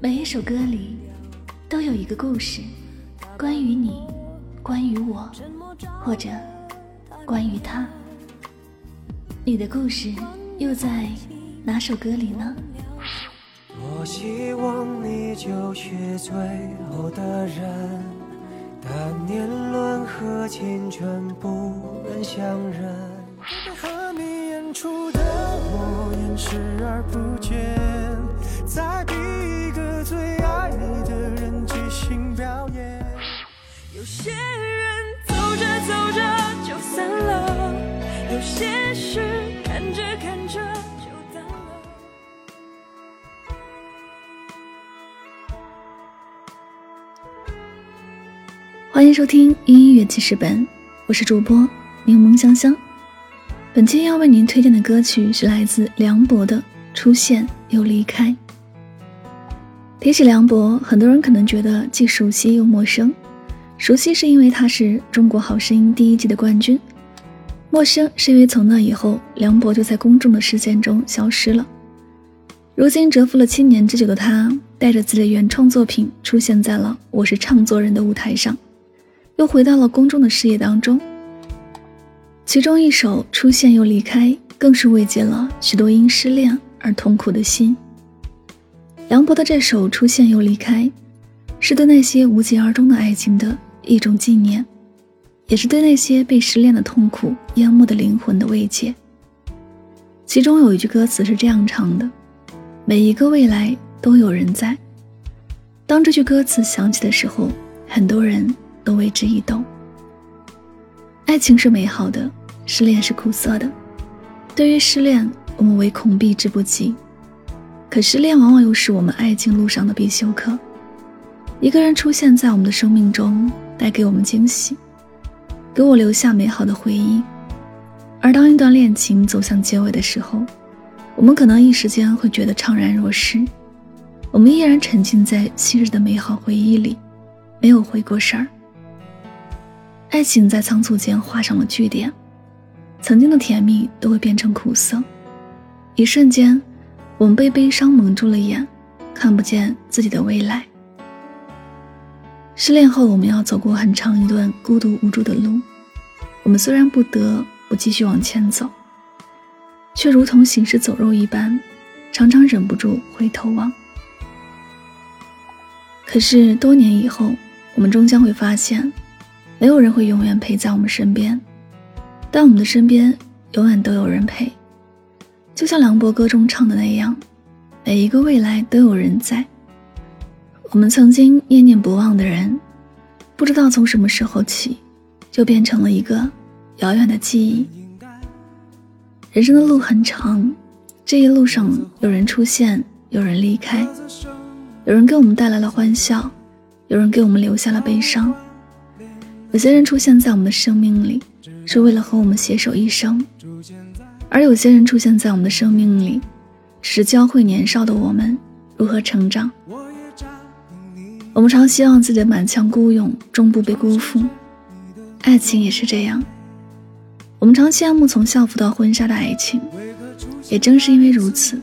每一首歌里都有一个故事，关于你，关于我，或者关于他。你的故事又在哪首歌里呢？多希望你就是最后的人，但年轮和青春不忍相认。视而不见，在逼一个最爱你的人即兴表演。有些人走着走着就散了，有些事看着看着就淡了。欢迎收听音乐记事本，我是主播柠檬香香。本期要为您推荐的歌曲是来自梁博的《出现又离开》。提起梁博，很多人可能觉得既熟悉又陌生。熟悉是因为他是中国好声音第一季的冠军；陌生是因为从那以后，梁博就在公众的视线中消失了。如今蛰伏了七年之久的他，带着自己的原创作品出现在了《我是唱作人》的舞台上，又回到了公众的视野当中。其中一首《出现又离开》，更是慰藉了许多因失恋而痛苦的心。梁博的这首《出现又离开》，是对那些无疾而终的爱情的一种纪念，也是对那些被失恋的痛苦淹没的灵魂的慰藉。其中有一句歌词是这样唱的：“每一个未来都有人在。”当这句歌词响起的时候，很多人都为之一动。爱情是美好的，失恋是苦涩的。对于失恋，我们唯恐避之不及。可失恋往往又是我们爱情路上的必修课。一个人出现在我们的生命中，带给我们惊喜，给我留下美好的回忆。而当一段恋情走向结尾的时候，我们可能一时间会觉得怅然若失。我们依然沉浸在昔日的美好回忆里，没有回过神儿。爱情在仓促间画上了句点，曾经的甜蜜都会变成苦涩。一瞬间，我们被悲伤蒙住了眼，看不见自己的未来。失恋后，我们要走过很长一段孤独无助的路。我们虽然不得不继续往前走，却如同行尸走肉一般，常常忍不住回头望。可是多年以后，我们终将会发现。没有人会永远陪在我们身边，但我们的身边永远都有人陪。就像梁博歌中唱的那样，每一个未来都有人在。我们曾经念念不忘的人，不知道从什么时候起，就变成了一个遥远的记忆。人生的路很长，这一路上有人出现，有人离开，有人给我们带来了欢笑，有人给我们留下了悲伤。有些人出现在我们的生命里，是为了和我们携手一生；而有些人出现在我们的生命里，只是教会年少的我们如何成长。我们常希望自己的满腔孤勇终不被辜负，爱情也是这样。我们常羡慕从校服到婚纱的爱情，也正是因为如此，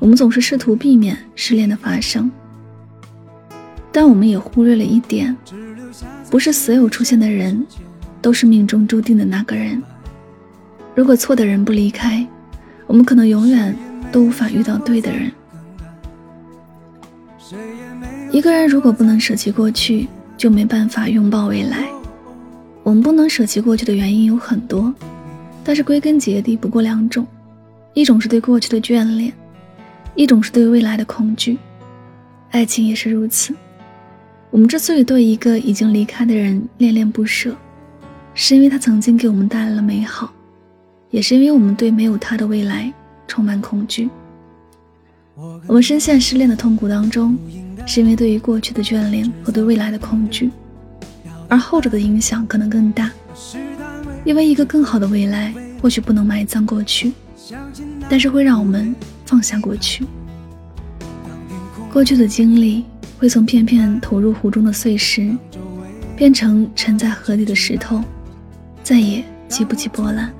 我们总是试图避免失恋的发生。但我们也忽略了一点。不是所有出现的人，都是命中注定的那个人。如果错的人不离开，我们可能永远都无法遇到对的人。一个人如果不能舍弃过去，就没办法拥抱未来。我们不能舍弃过去的原因有很多，但是归根结底不过两种：一种是对过去的眷恋，一种是对未来的恐惧。爱情也是如此。我们之所以对一个已经离开的人恋恋不舍，是因为他曾经给我们带来了美好，也是因为我们对没有他的未来充满恐惧。我们深陷失恋的痛苦当中，是因为对于过去的眷恋和对未来的恐惧，而后者的影响可能更大。因为一个更好的未来或许不能埋葬过去，但是会让我们放下过去，过去的经历。会从片片投入湖中的碎石，变成沉在河底的石头，再也激不起波澜。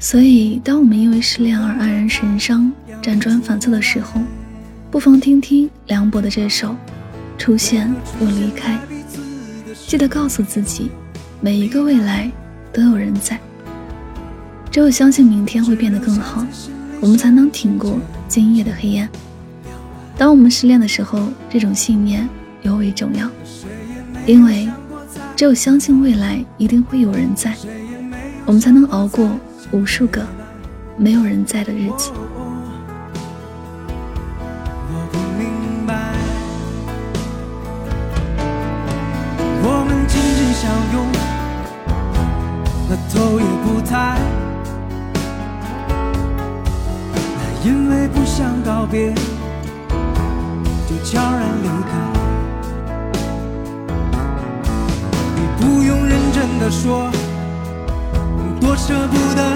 所以，当我们因为失恋而黯然神伤、辗转反侧的时候，不妨听听梁博的这首《出现又离开》，记得告诉自己，每一个未来都有人在。只有相信明天会变得更好，我们才能挺过今夜的黑暗。当我们失恋的时候，这种信念尤为重要，因为只有相信未来一定会有人在，我们才能熬过。无数个没有人在的日子。我，们紧紧相拥，那头也不抬，那因为不想告别，悄然离开。你不用认真的说。多舍不得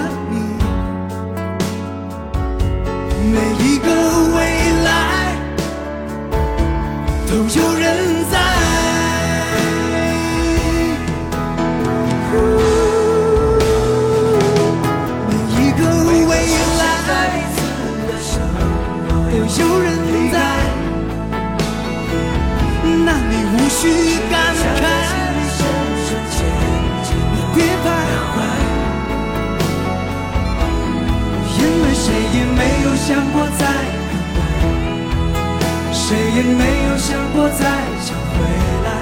也没有想过再想回来。